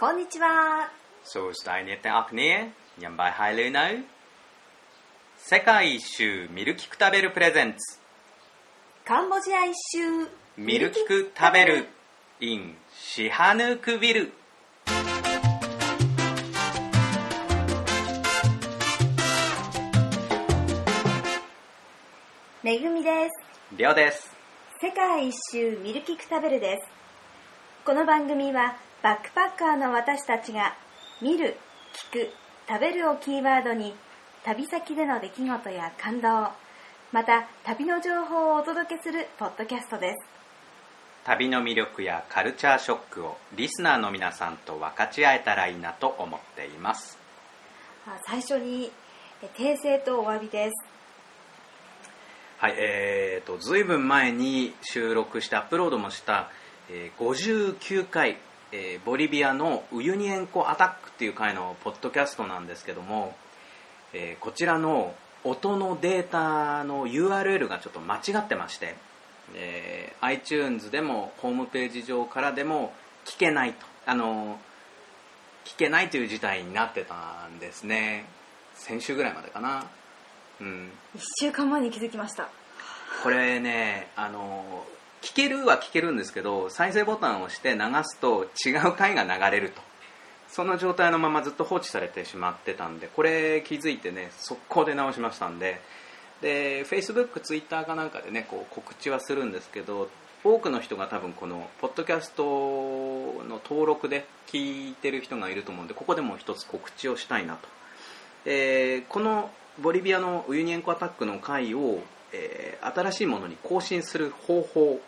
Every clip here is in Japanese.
こんにちは សួស្តីអ្នកទាំងអស់គ្នាញ៉ាំបាយហើយលឺនៅ世界一周ミルキク食べるプレゼンツカンボジア一周ミルキク食べる in シハヌークビルめぐみですりょうです世界一周ミルキク食べるですこの番組は バックパッカーの私たちが見る、聞く、食べるをキーワードに旅先での出来事や感動また旅の情報をお届けするポッドキャストです。旅の魅力やカルチャーショックをリスナーの皆さんと分かち合えたらいいなと思っています。あ最初にえ訂正とお詫びです。はいえーとずいぶん前に収録してアップロードもした、えー59回、えーボリビアのウユニ塩湖アタックっていう回のポッドキャストなんですけども、えーこちらの音のデータの URL がちょっと間違ってまして、えー iTunes でもホームページ上からでも聞けないとあの聞けないという事態になってたんですね。先週ぐらいまでかな。うん。1週間前に気づきました。これねあの聞けるは聞けるんですけど再生ボタンを押して流すと違う回が流れると。その状態のままずっと放置されてしまってたんでこれ気づいてね速攻で直しましたんで。で Facebook、Twitter かなんかでねこう告知はするんですけど多くの人が多分このポッドキャストの登録で聞いてる人がいると思うんでここでも一つ告知をしたいなと。えこのボリビアのウユニ塩湖アタックの回を、えー新しいものに更新する方法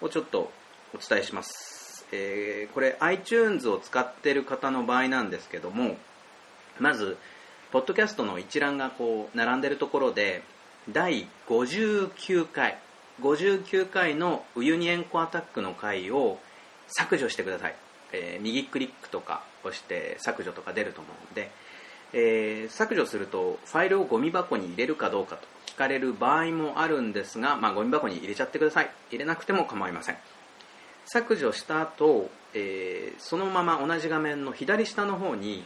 をちょっとお伝えします、えーこれ iTunes を使っている方の場合なんですけどもまずポッドキャストの一覧がこう並んでいるところで第59回59回のウユニ塩湖アタックの回を削除してください、えー右クリックとか押して削除とか出ると思うんで、えー削除するとファイルをゴミ箱に入れるかどうかと。かれる場合もあるんですが、まあ、ゴミ箱に入れちゃってください。入れなくても構いません。削除した後、えーそのまま同じ画面の左下の方に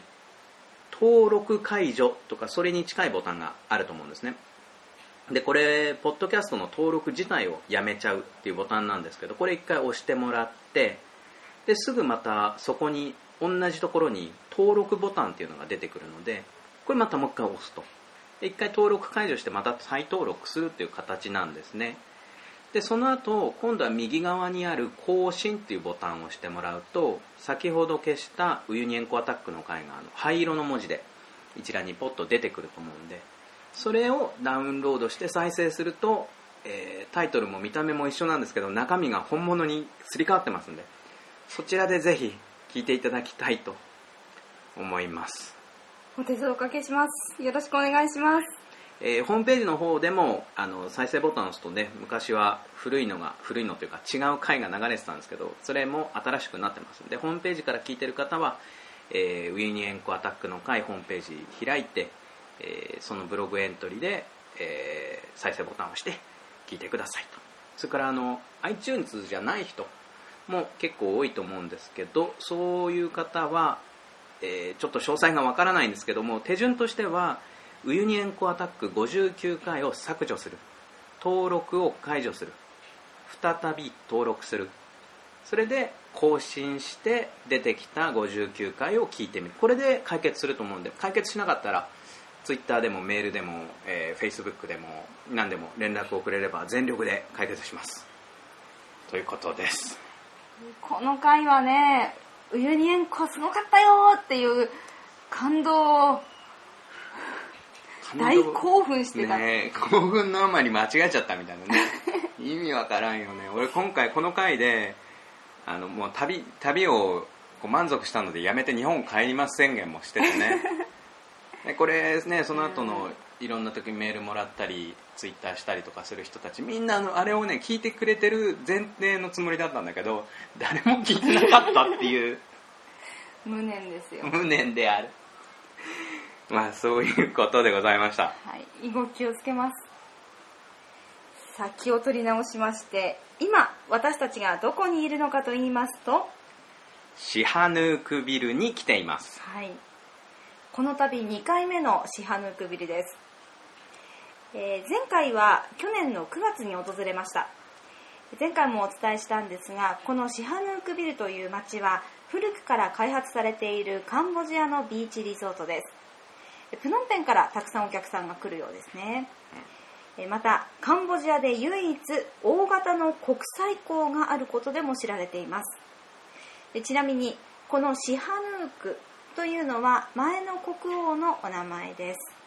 登録解除とかそれに近いボタンがあると思うんですね。でこれポッドキャストの登録自体をやめちゃうっていうボタンなんですけどこれ一回押してもらってですぐまたそこに同じところに登録ボタンっていうのが出てくるのでこれまたもう一回押すと。で一回登録解除してまた再登録するっていう形なんですね。でその後今度は右側にある更新っていうボタンを押してもらうと先ほど消したウユニ塩湖アタックの回があの灰色の文字で一覧にポッと出てくると思うんでそれをダウンロードして再生すると、えータイトルも見た目も一緒なんですけど中身が本物にすり替わってますんでそちらでぜひ聞いていただきたいと思います、お手数おかけします。よろしくお願いします。えーホームページの方でもあの再生ボタンを押すとね昔は古いのが古いのというか違う回が流れてたんですけどそれも新しくなってます。んでホームページから聞いてる方は、えーウユニ塩湖アタックの回ホームページ開いて、えーそのブログエントリーで、えー再生ボタンを押して聞いてくださいと。それからあの iTunes じゃない人も結構多いと思うんですけどそういう方は、えーちょっと詳細がわからないんですけども手順としてはウユニ塩湖アタック59回を削除する。登録を解除する。再び登録する。それで更新して出てきた59回を聞いてみる。これで解決すると思うんで解決しなかったら Twitter でもメールでも、えー Facebook でも何でも連絡をくれれば全力で解決します。ということです。この回はねウユニ塩湖すごかったよっていう感動を 大興奮してた、ねえ興奮のあまり間違えちゃったみたいなね。意味わからんよね。俺今回この回であのもう旅旅をこう満足したのでやめて日本帰ります宣言もしててね。でこれねその後のいろんな時メールもらったりツイッターしたりとかする人たちみんなあのあれをね聞いてくれてる前提のつもりだったんだけど誰も聞いてなかったっていう。無念ですよ。無念である。まあそういうことでございました。はい、以後気をつけます。さあ気を取り直しまして、今私たちがどこにいるのかと言いますと、シハヌークビルに来ています。はい。この度2回目のシハヌークビルです、えー前回は去年の9月に訪れました。前回もお伝えしたんですがこのシハヌークビルという町は古くから開発されているカンボジアのビーチリゾートです。プノンペンからたくさんお客さんが来るようですね。またカンボジアで唯一大型の国際港があることでも知られています。ちなみにこのシハヌークというのは前の国王のお名前です。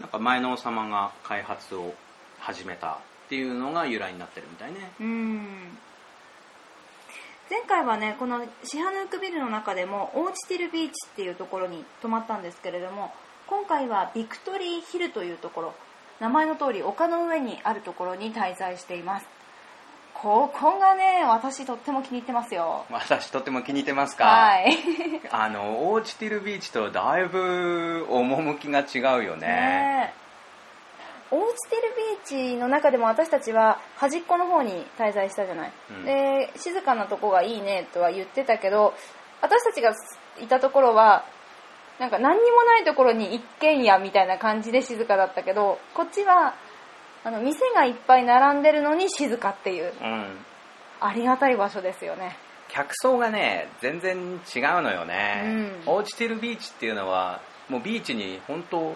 なんか前の王様が開発を始めたっていうのが由来になってるみたいね。うん。前回はねこのシハヌークビルの中でもオーチティルビーチっていうところに泊まったんですけれども今回はビクトリーヒルというところ。名前の通り丘の上にあるところに滞在しています。ここがね私とっても気に入ってますよ。私とっても気に入ってますか、はい。あのオーチティルビーチとだいぶ趣が違うよね。ねえ。オーチティルビーチの中でも私たちは端っこの方に滞在したじゃない、うん。で静かなとこがいいねとは言ってたけど私たちがいたところはなんか何にもないところに一軒家みたいな感じで静かだったけどこっちはあの店がいっぱい並んでるのに静かっていう。うん。ありがたい場所ですよね。客層がね全然違うのよね、うん。オーチティルビーチっていうのはもうビーチに本当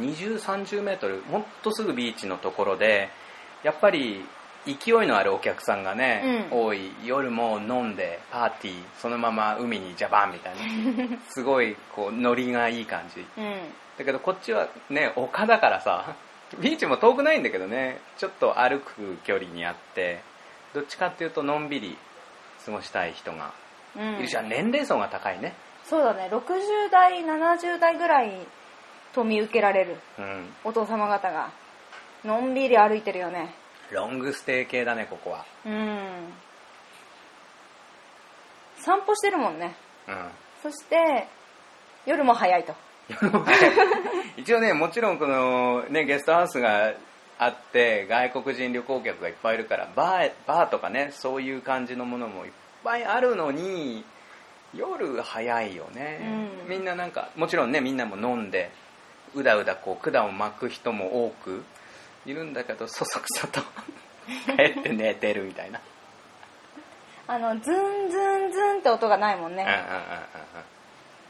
20、30メートルほんとすぐビーチのところでやっぱり勢いのあるお客さんがね、うん。多い。夜も飲んでパーティーそのまま海にジャバンみたいな。すごいこうノリがいい感じ。うん。だけどこっちはね丘だからさ ビーチも遠くないんだけどね。ちょっと歩く距離にあってどっちかっていうとのんびり過ごしたい人がうん。いるし、年齢層が高いね。そうだね。60代70代ぐらいと見受けられるうん。お父様方が。のんびり歩いてるよね。ロングステイ系だねここは。うん。散歩してるもんね。うん。そして夜も早いと 一応ねもちろんこの、ね、ゲストハウスがあって外国人旅行客がいっぱいいるからバーバーとかねそういう感じのものもいっぱいあるのに夜早いよね、うん。みんななんかもちろんねみんなも飲んでうだうだこう管を巻く人も多くいるんだけどそそくさと 帰って寝てるみたいな、あのズンズンズンって音がないもんね。うんうん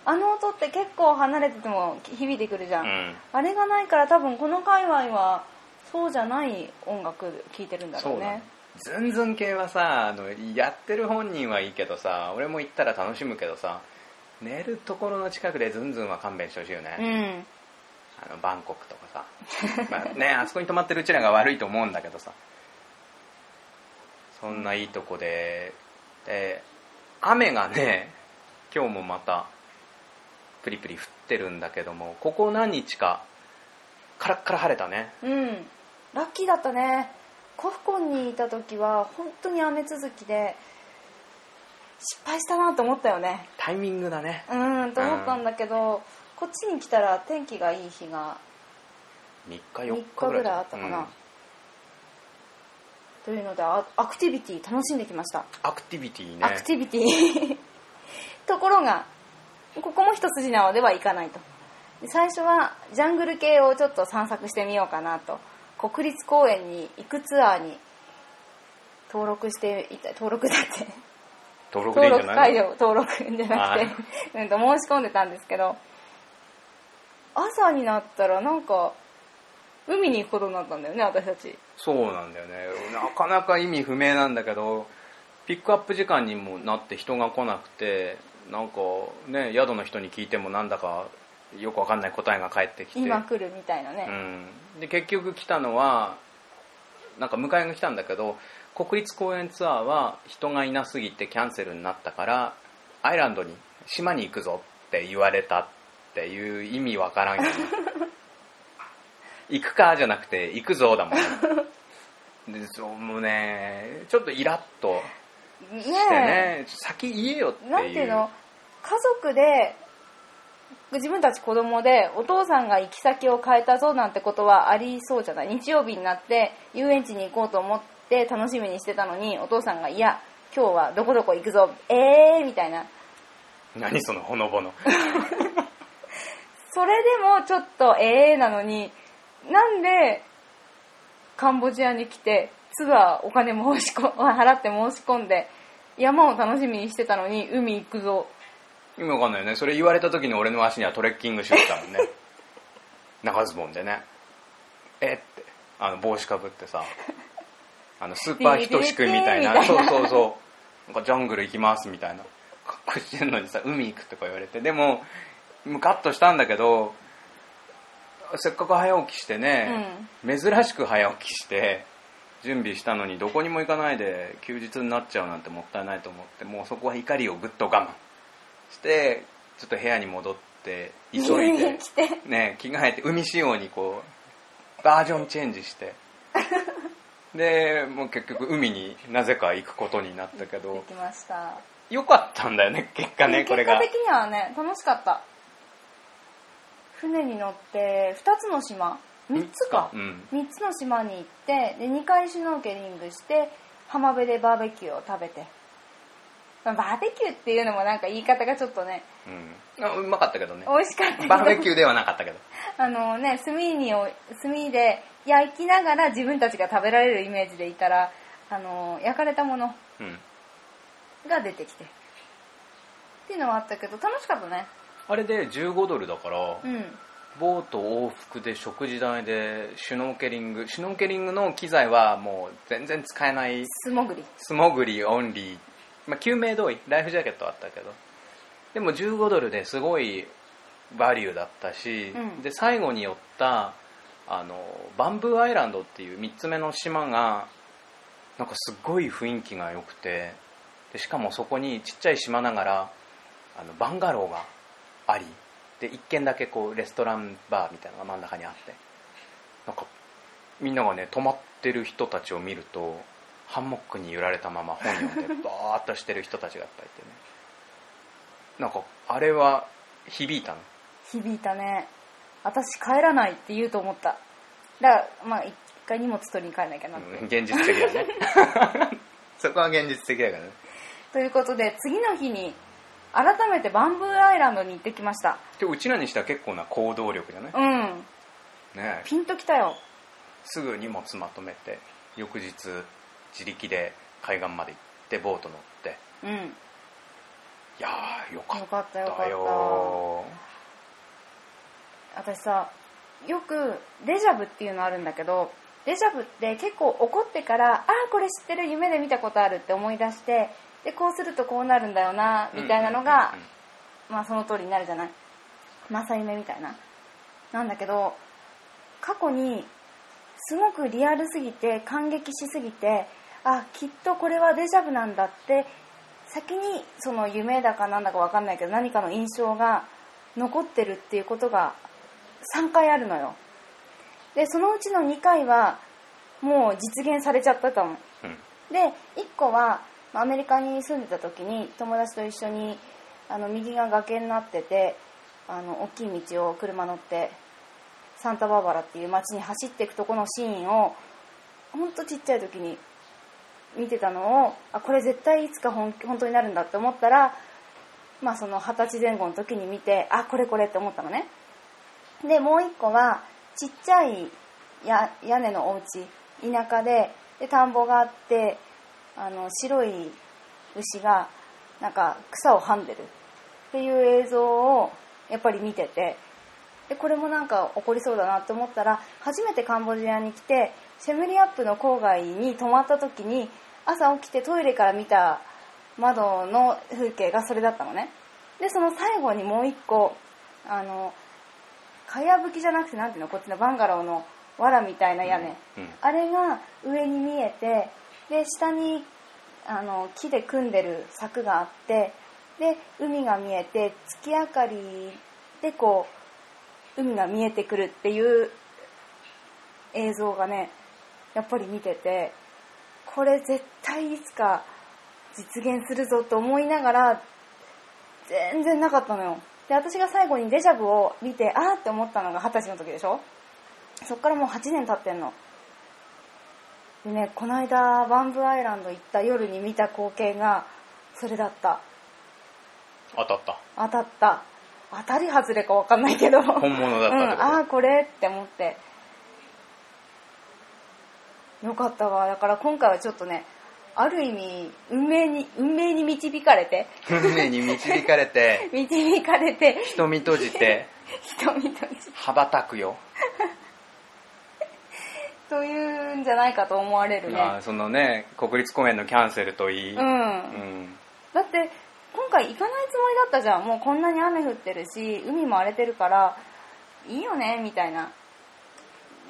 あの音って結構離れてても響いてくるじゃん、うん。あれがないから多分この界隈はそうじゃない音楽聴いてるんだろそうね。ズンズン系はさあのやってる本人はいいけどさ俺も行ったら楽しむけどさ寝るところの近くでズンズンは勘弁してほしいよね、うん。あのバンコクとかさ。まあねあそこに泊まってるうちらが悪いと思うんだけどさ。そんないいとこで。で雨がね今日もまたプリプリ降ってるんだけどもここ何日かカラッカラ晴れたね。うん。ラッキーだったね。コフコンにいた時は本当に雨続きで失敗したなと思ったよね。タイミングだね。うんと思ったんだけど、こっちに来たら天気がいい日が3日3 4日日ぐらいあったかな、うん。というのであアクティビティ楽しんできました、アクティビティね。アクティビティ。ところがここも一筋縄ではいかないと。で最初はジャングル系をちょっと散策してみようかなと。国立公園に行くツアーに登録していた登録だって。登録でい登録解いんじゃない？除登録じゃなくて、うんと申し込んでたんですけど朝になったらなんか海に行くことになったんだよね私たち。そうなんだよね。なかなか意味不明なんだけどピックアップ時間にもなって人が来なくてなんかね宿の人に聞いてもなんだかよくわかんない答えが返ってきて。今来るみたいなうね、ん、で結局来たのはなんか迎えが来たんだけど国立公園ツアーは人がいなすぎてキャンセルになったからアイランドに島に行くぞって言われたっていう意味わからんよね。行くかじゃなくて行くぞだもんでもうねちょっとイラッと。ねしてね先言えよっていう。なんていうの？家族で自分たち子供でお父さんが行き先を変えたぞなんてことはありそうじゃない？日曜日になって遊園地に行こうと思って楽しみにしてたのにお父さんが「いや今日はどこどこ行くぞえー」みたいな。何そのほのぼの。それでもちょっとええなのになんでカンボジアに来てツアーお金申しこ払って申し込んで山を楽しみにしてたのに海行くぞ。意味わかんないよね。それ言われた時に俺の足にはトレッキングシューズだもんね。長ズボンでね。えって。あの帽子かぶってさ。あのスーパーひとしくんみたいな。そうそうそう。なんかジャングル行きますみたいな。格好してんのにさ海行くとか言われて。でもムカッとしたんだけどせっかく早起きしてね、珍しく早起きして準備したのにどこにも行かないで休日になっちゃうなんてもったいないと思ってもうそこは怒りをぐっと我慢してちょっと部屋に戻って急い海で ね着替えて海仕様にこうバージョンチェンジして。でもう結局海になぜか行くことになったけでどきました。よかったんだよね結果ねこれが。結果的にはね楽しかった。船に乗って2つの島3つか。うん。3つの島に行ってで2回シュノーケリングして浜辺でバーベキューを食べて。まあバーベキューっていうのもなんか言い方がちょっとねうん。あうまかったけどね。美味しかったバーベキューではなかったけど。あのね炭にお炭で焼きながら自分たちが食べられるイメージでいたらあの焼かれたものうん。が出てきて。っていうのはあったけど楽しかったね。あれで15ドルだから、うんボート往復で食事代でシュノーケリングシュノーケリングの機材はもう全然使えない。素潜り。素潜りオンリー、まあ、救命胴衣。ライフジャケットはあったけど。でも15ドルですごいバリューだったし、うん。で最後に寄ったあのバンブーアイランドっていう3つ目の島がなんかすっごい雰囲気が良くてでしかもそこにちっちゃい島ながらあのバンガローがありで1軒だけこうレストランバーみたいなのが真ん中にあって。なんかみんながね泊まってる人たちを見るとハンモックに揺られたまま本読んで バーっとしてる人たちがいっぱいいてね。なんかあれは響いたの？響いたね。私帰らないって言うと思った。だからまあ一回荷物取りに帰らなきゃなって、うん現実的だね。そこは現実的だからね。ということで次の日に改めてバンブーアイランドに行ってきました。でうちらにしては結構な行動力じゃない？うん。ねピンときたよ。すぐ荷物まとめて翌日自力で海岸まで行ってボート乗って。うん。いやーよかよ。っかったよかった。たよ私さよくデジャブっていうのあるんだけどデジャブって結構怒ってからああこれ知ってる夢で見たことあるって思い出してでこうするとこうなるんだよなみたいなのが、まあその通りになるじゃない？正夢みたいな。なんだけど過去にすごくリアルすぎて感激しすぎてあきっとこれはデジャブなんだって先にその夢だかなんだか分かんないけど何かの印象が残ってるっていうことが3回あるのよ。でそのうちの2回はもう実現されちゃってたのう。ん。で1個はまあアメリカに住んでた時に友達と一緒にあの右が崖になっててあの大きい道を車乗ってサンタバーバラっていう街に走っていくとこのシーンをほんとちっちゃい時に見てたのをあこれ絶対いつか本本当になるんだって思ったらまあその二十歳前後の時に見てあこれこれって思ったのね。でもう1個はちっちゃいや屋根のお家田舎でで田んぼがあってあの白い牛がなんか草をはんでるっていう映像をやっぱり見ててでこれもなんか起こりそうだなって思ったら初めてカンボジアに来てシェムリアップの郊外に泊まった時に朝起きてトイレから見た窓の風景がそれだったのね。でその最後にもう一個あのかやぶきじゃなくてなんていうの？こっちのバンガローの藁みたいな屋根、うん。あれが上に見えてで下にあの木で組んでる柵があってで海が見えて月明かりでこう海が見えてくるっていう映像がねやっぱり見ててこれ絶対いつか実現するぞと思いながら全然なかったのよ。で私が最後にデジャブを見てあーって思ったのが二十歳の時でしょ？そっからもう8年経ってんの。でねこの間バンブーアイランド行った夜に見た光景がそれだった。当たった。当たった。当たり外れか分かんないけど。本物だったうん、ああこれって思って。よかったわ。だから今回はちょっとねある意味運命に運命に導かれて。運命に導かれて。導かれて。瞳閉じて。人々に羽ばたくよ、というんじゃないかと思われるね。あーそのね国立公園のキャンセルといい、うん、うん。だって今回行かないつもりだったじゃん。もうこんなに雨降ってるし海も荒れてるからいいよねみたいな。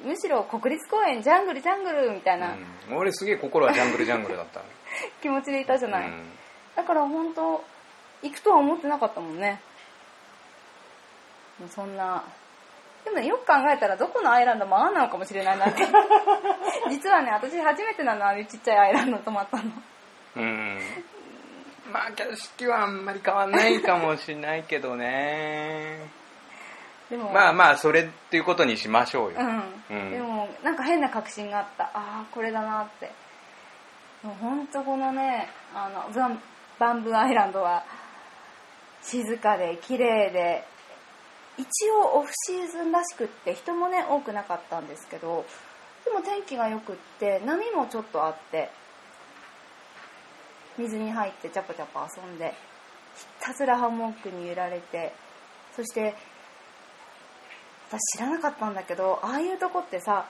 むしろ国立公園ジャングルジャングルみたいな。うん。俺すげえ心はジャングルジャングルだった。気持ちでいたじゃない、うん。だから本当行くとは思ってなかったもんね。そんなでもねよく考えたらどこのアイランドもああなのかもしれないなって。実はね私初めてなのああいうちっちゃいアイランド泊まったの。うん。まあ景色はあんまり変わんないかもしれないけどね。でも。まあまあそれっていうことにしましょうよ、うん、うん。でもなんか変な確信があった。ああこれだなって。もうほんとこのねあのバンバンブーアイランドは静かで綺麗で一応オフシーズンらしくって人もね多くなかったんですけどでも天気がよくって波もちょっとあって水に入ってチャパチャパ遊んでひたすらハンモックに揺られてそして私知らなかったんだけどああいうとこってさ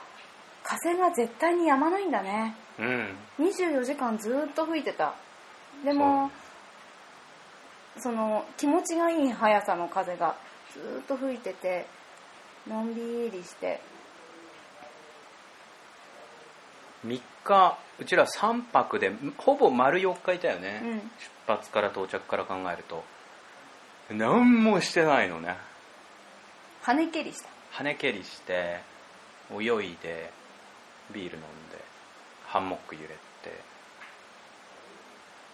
風が絶対に止まないんだね。うん。24時間ずーっと吹いてた。でもその気持ちがいい速さの風がずーっと吹いててのんびりして。3日うちら3泊でほぼ丸4日いたよね、うん。出発から到着から考えると。何もしてないのね。跳ね蹴りした。跳ね蹴りして泳いでビール飲んでハンモック揺れて。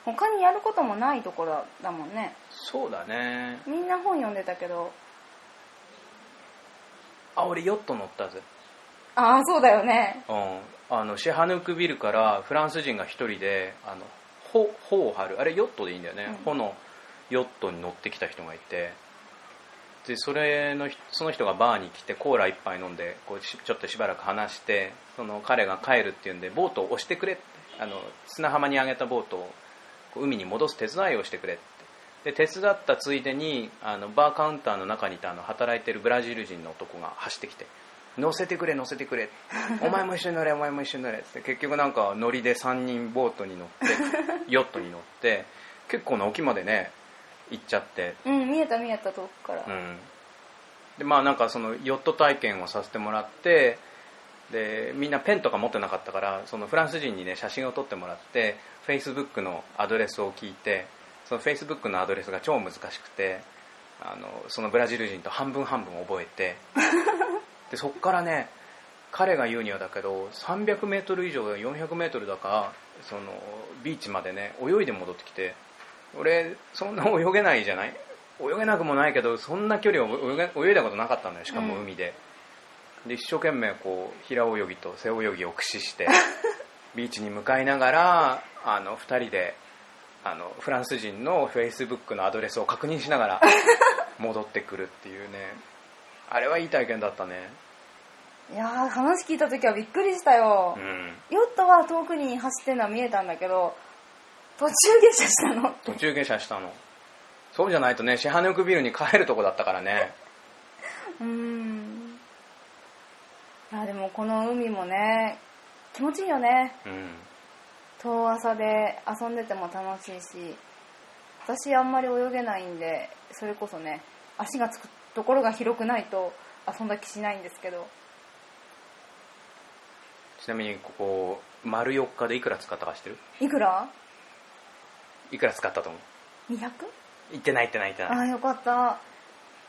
他にやることもないところだもんね。そうだね。みんな本読んでたけどあ俺ヨット乗ったぜ。ああそうだよね。うん。あのシェハヌークビルからフランス人が一人であの帆帆を張る。あれヨットでいいんだよね、うん。帆のヨットに乗ってきた人がいて。でそれの人その人がバーに来てコーラ一杯飲んでこうしちょっとしばらく話してその彼が帰るっていうんでボートを押してくれあの砂浜に上げたボートを海に戻す手伝いをしてくれってで手伝ったついでにあのバーカウンターの中にいたあの働いてるブラジル人の男が走ってきて乗せてくれ乗せてくれ。お前も一緒に乗れお前も一緒に乗れって。結局なんか乗りで3人ボートに乗って ヨットに乗って結構な沖までね行っちゃって。うん見えた見えた遠くから、うん。でまあなんかそのヨット体験をさせてもらってでみんなペンとか持ってなかったからそのフランス人にね写真を撮ってもらってフェイスブックのアドレスを聞いてそのフェイスブックのアドレスが超難しくてあのそのブラジル人と半分半分覚えて でそっからね彼が言うにはだけど 300m 以上4 0 0ルだかそのビーチまでね泳いで戻ってきて俺そんな泳げないじゃない？泳げなくもないけどそんな距離を泳げ泳いだことなかったのよしかも海で,、で一生懸命こう平泳ぎと背泳ぎを駆使して ビーチに向かいながらあの2人であのフランス人のフェイスブックのアドレスを確認しながら 戻ってくるっていうね。あれはいい体験だったね。いやー話聞いた時はびっくりしたよ、うん。ヨットは遠くに走ってるのは見えたんだけど途中下車したの。途中下車したの。そうじゃないとねシハヌークビルに帰るとこだったからね。うーん。いやでもこの海もね気持ちいいよね。うん遠浅で遊んでても楽しいし私あんまり泳げないんでそれこそね足がつくところが広くないと遊んだ気しないんですけど。ちなみにここ丸4日でいくら使ったか知ってる？いくら？いくら使ったと思う？200? 行ってない行ってない行ってない。ああよかった。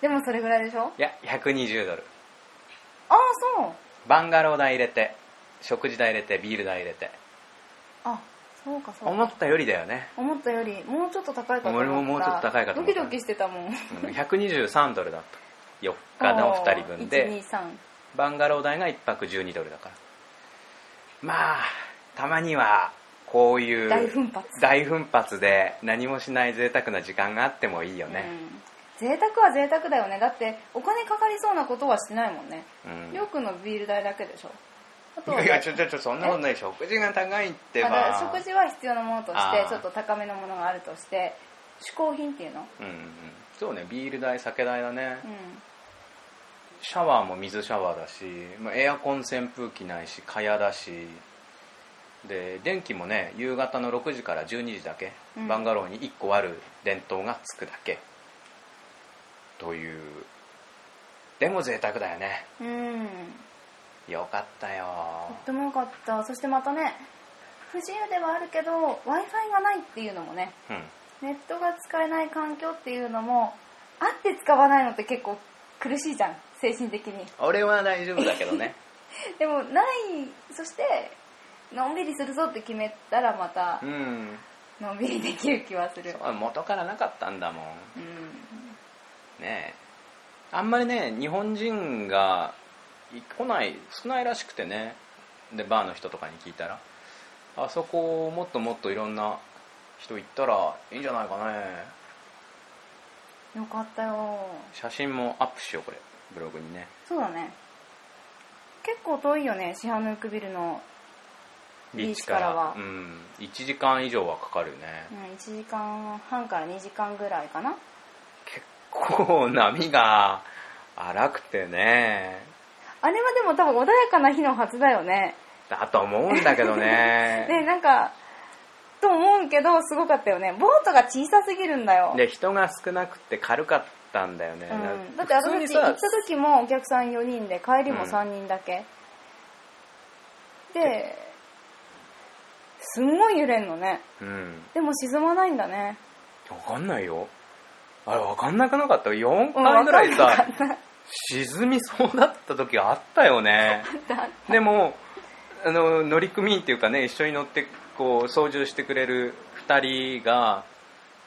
でもそれぐらいでしょ？いや120ドル。ああそう。バンガロー代入れて食事代入れてビール代入れてあそうかそうか。思ったよりだよね。思ったより。もうちょっと高いかと思った。俺ももうちょっと高いかと思った。ドキドキしてたもん。うん123ドルだった。4日の2人分で。123バンガロー代が1泊12ドルだから。まあたまにはこういう大奮発。大奮発で何もしない贅沢な時間があってもいいよね、うん、贅沢は贅沢だよね。だってお金かかりそうなことはしてないもんね。うん。りょうくんのビール代だけでしょ。あといやちょちょちょそんなことない食事が高いってあだからば食事は必要なものとしてちょっと高めのものがあるとして嗜好品っていうの？うんうんそうねビール代酒代だね、うシャワーも水シャワーだし、まあ、エアコン扇風機ないし蚊帳だし。で電気もね夕方の6時から12時だけ、うん。バンガローに1個ある電灯がつくだけ。という。でも贅沢だよね。んうんよかったよ。とってもよかった。そしてまたね不自由ではあるけど w i f i がないっていうのもねうん。ネットが使えない環境っていうのもあって使わないのって結構苦しいじゃん精神的に。俺は大丈夫だけどね。でもないそしてのんびりするぞって決めたらまたうん。のんびりできる気はする。元からなかったんだもん。うん。ねえ。あんまりね日本人が来ない少ないらしくてね。でバーの人とかに聞いたらあそこをもっともっといろんな人行ったらいいんじゃないかね。よかったよ。写真もアップしようこれ。ブログにね。そうだね。結構遠いよねシハヌークビルのビーチからは。うん、1時間以上はかかるよね、うん1時間半から2時間ぐらいかな。結構波が荒くてねあれはでも多分穏やかな日のはずだよね。だと思うんだけどね。で なんかと思うけどすごかったよね。ボートが小さすぎるんだよ。で人が少なくて軽かったんだよね、うん、だって私たち行った時もお客さん4人で帰りも3人だけ、ですんごい揺れんのね。うん。でも沈まないんだね。わかんないよ。あれわかんなくなかった？4うん回ぐらいさかった沈みそうだった時あったよね。でもあの乗組員っていうかね一緒に乗ってこう操縦してくれる2人が、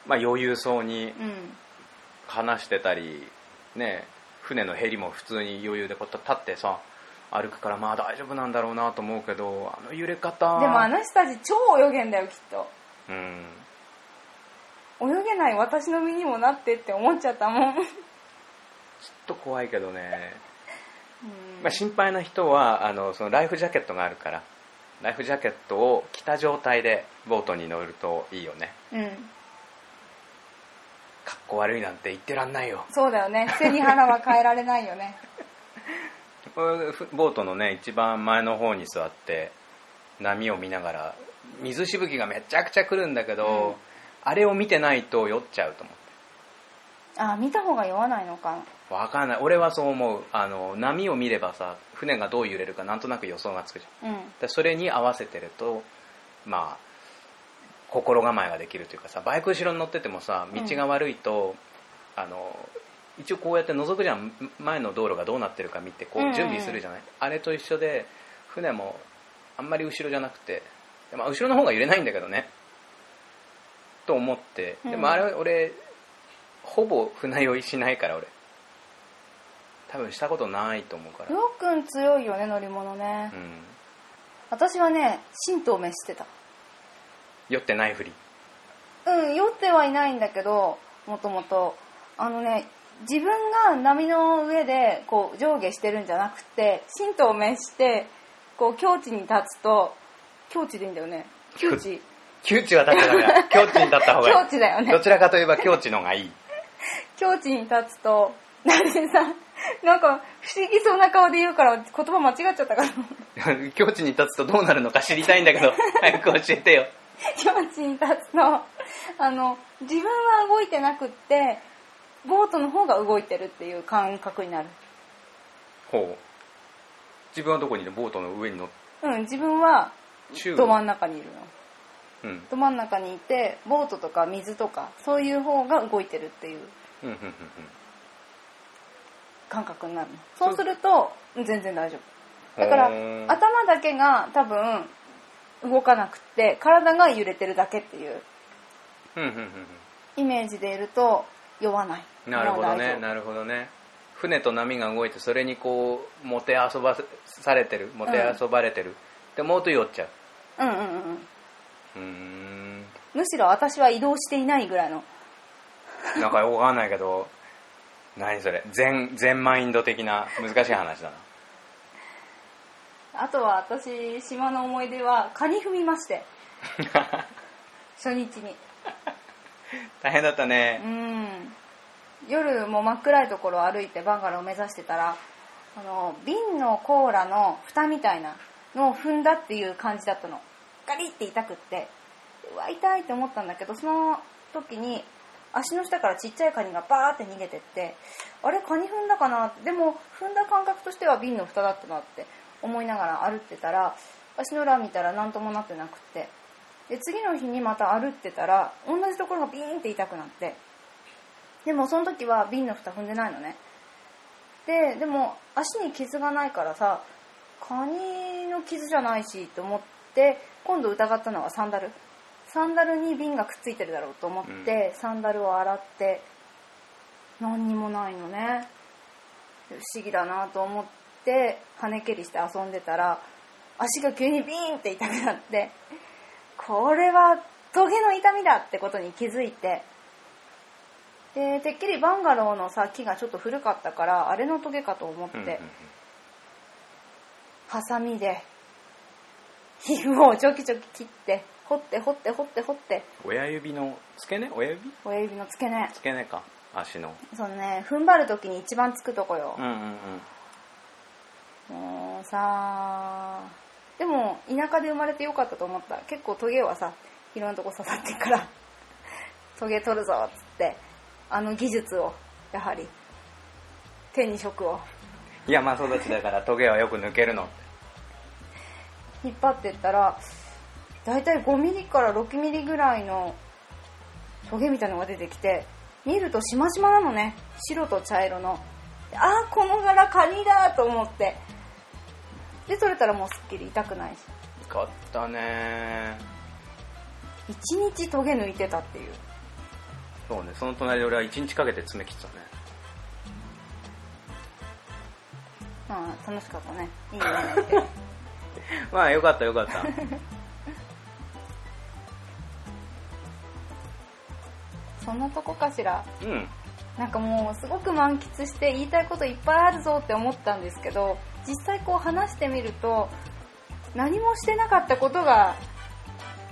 まあ、余裕そうにうん話してたりね船のヘリも普通に余裕でこう立ってさ歩くからまあ大丈夫なんだろうなと思うけどあの揺れ方。でもあの人たち超泳げんだよきっと。うん。泳げない私の身にもなってって思っちゃったもん、ょっと怖いけどね。まあ、心配な人はあのそのライフジャケットがあるからライフジャケットを着た状態でボートに乗るといいよね。うん。かっこ悪いなんて言ってらんないよ。そうだよね。背に腹は変えられないよね。ふ ボートのね一番前の方に座って波を見ながら水しぶきがめちゃくちゃ来るんだけど、うん。あれを見てないと酔っちゃうと思って。あ見た方が酔わないのかわかんない。俺はそう思う。あの波を見ればさ船がどう揺れるかなんとなく予想がつくじゃん。うん。でそれに合わせてるとまあ心構えができるというかさバイク後ろに乗っててもさ道が悪いと、あの一応こうやって覗くじゃん。前の道路がどうなってるか見てこうんうんううん。準備するじゃない、あれと一緒で船もあんまり後ろじゃなくて、でまあ、後ろの方が揺れないんだけどね。と思って。でもあれ俺ほぼ船酔いしないから俺多分したことないと思うから。りょうくん強いよね乗り物ね、うん。私はね神道滅してた。酔ってないふり。うん酔ってはいないんだけどもともと。あのね自分が波の上でこう上下してるんじゃなくて神道を滅してこう境地に立つと境地でいいんだよね。境地。窮地は立ったから境地に立った方がいい。境地だよね。どちらかといえば境地の方がいい。境地に立つとなんでさ なんか不思議そうな顔で言うから言葉間違っちゃったから 境地に立つとどうなるのか知りたいんだけど 早く教えてよ。境地に立つとあの自分は動いてなくってボートの方が動いてるっていう感覚になる。ほう。自分はどこにいるボートの上に乗っうん自分は中ど真ん中にいるの。うん。ど真ん中にいてボートとか水とかそういう方が動いてるっていう。うんうんうん感覚になるの。そう。すると全然大丈夫。だから頭だけが多分動かなくって体が揺れてるだけっていうイメージでいると酔わない。うんなるほどね。なるほどね。船と波が動いてそれにこうもて遊ばされてる。もて遊ばれてる、でもうと酔っちゃう。うんうんうんうん。むしろ私は移動していないぐらいの。なんかわかんないけど何それ全全マインド的な難しい話だな。あとは私島の思い出はカニ踏みまして。初日に。大変だったうねん。夜もう真っ暗いところを歩いてバンガローを目指してたらあの瓶のコーラの蓋みたいなのを踏んだっていう感じだったの。ガリって痛くってうわ痛いって思ったんだけどその時に足の下からちっちゃいカニがバーって逃げてってあれカニ踏んだかな？でも踏んだ感覚としては瓶の蓋だったなって思いながら歩ってたら足の裏見たら何ともなってなくって。で次の日にまた歩ってたら同じところがビーンって痛くなって。でもその時は瓶の蓋踏んでないのね。ででも足に傷がないからさカニの傷じゃないしと思って今度疑ったのはサンダル。サンダルに瓶がくっついてるだろうと思って、サンダルを洗って何にもないのね。不思議だなと思って跳ね蹴りして遊んでたら足が急にビーンって痛くなってこれはトゲの痛みだってことに気づいてでてっきりバンガローのさ木がちょっと古かったからあれのトゲかと思って、うんうんうん。ハサミで皮膚をちょきちょき切って掘って掘って掘って掘って。親指の付け根？親指？親指の付け根。付け根か。足の。そのね。踏ん張る時に一番つくとこよ。うん、うんうん。もうさでも田舎で生まれてよかったと思った。結構トゲはさいろんなとこ刺さってるから。トゲ取るぞっつって。あの技術をやはり。手に職を。山育ちだからトゲはよく抜けるの引っ張ってったらだいたい5ミリから6ミリぐらいのトゲみたいのが出てきて見るとしましまなのね。白と茶色の。ああこの柄カニだと思って。で取れたらもうすっきり痛くない。しよかったね。一日トゲ抜いてたっていう。そうねその隣で俺は1日かけて爪切ってたね。まあ楽しかったね。いいね。まあよかったよかった そんなとこかしら。うん。なんかもうすごく満喫して言いたいこといっぱいあるぞって思ったんですけど実際こう話してみると何もしてなかったことが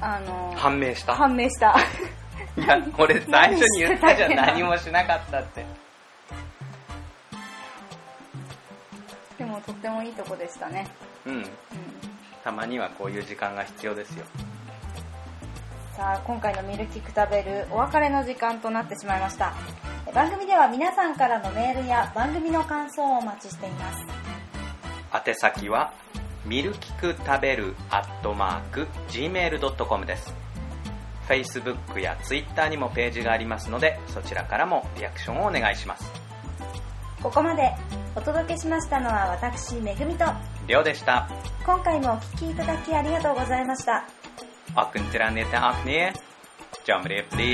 あの判明した？判明した。いや俺最初に言ったじゃん。何もしなかったって。でもとってもいいとこでしたね、うん。うん、たまにはこういう時間が必要ですよさあ今回のミルキク食べるお別れの時間となってしまいました。番組では皆さんからのメールや番組の感想をお待ちしています。宛先はミルキク食べるアットマーク Gmail.com です。Facebook や Twitter にもページがありますのでそちらからもリアクションをお願いします。ここまでお届けしましたのは私めぐみとりょうでした。今回もお聴きいただきありがとうございました អរគុណច្រើនអ្នកទាំងអស់គ្នា ជំរាបលា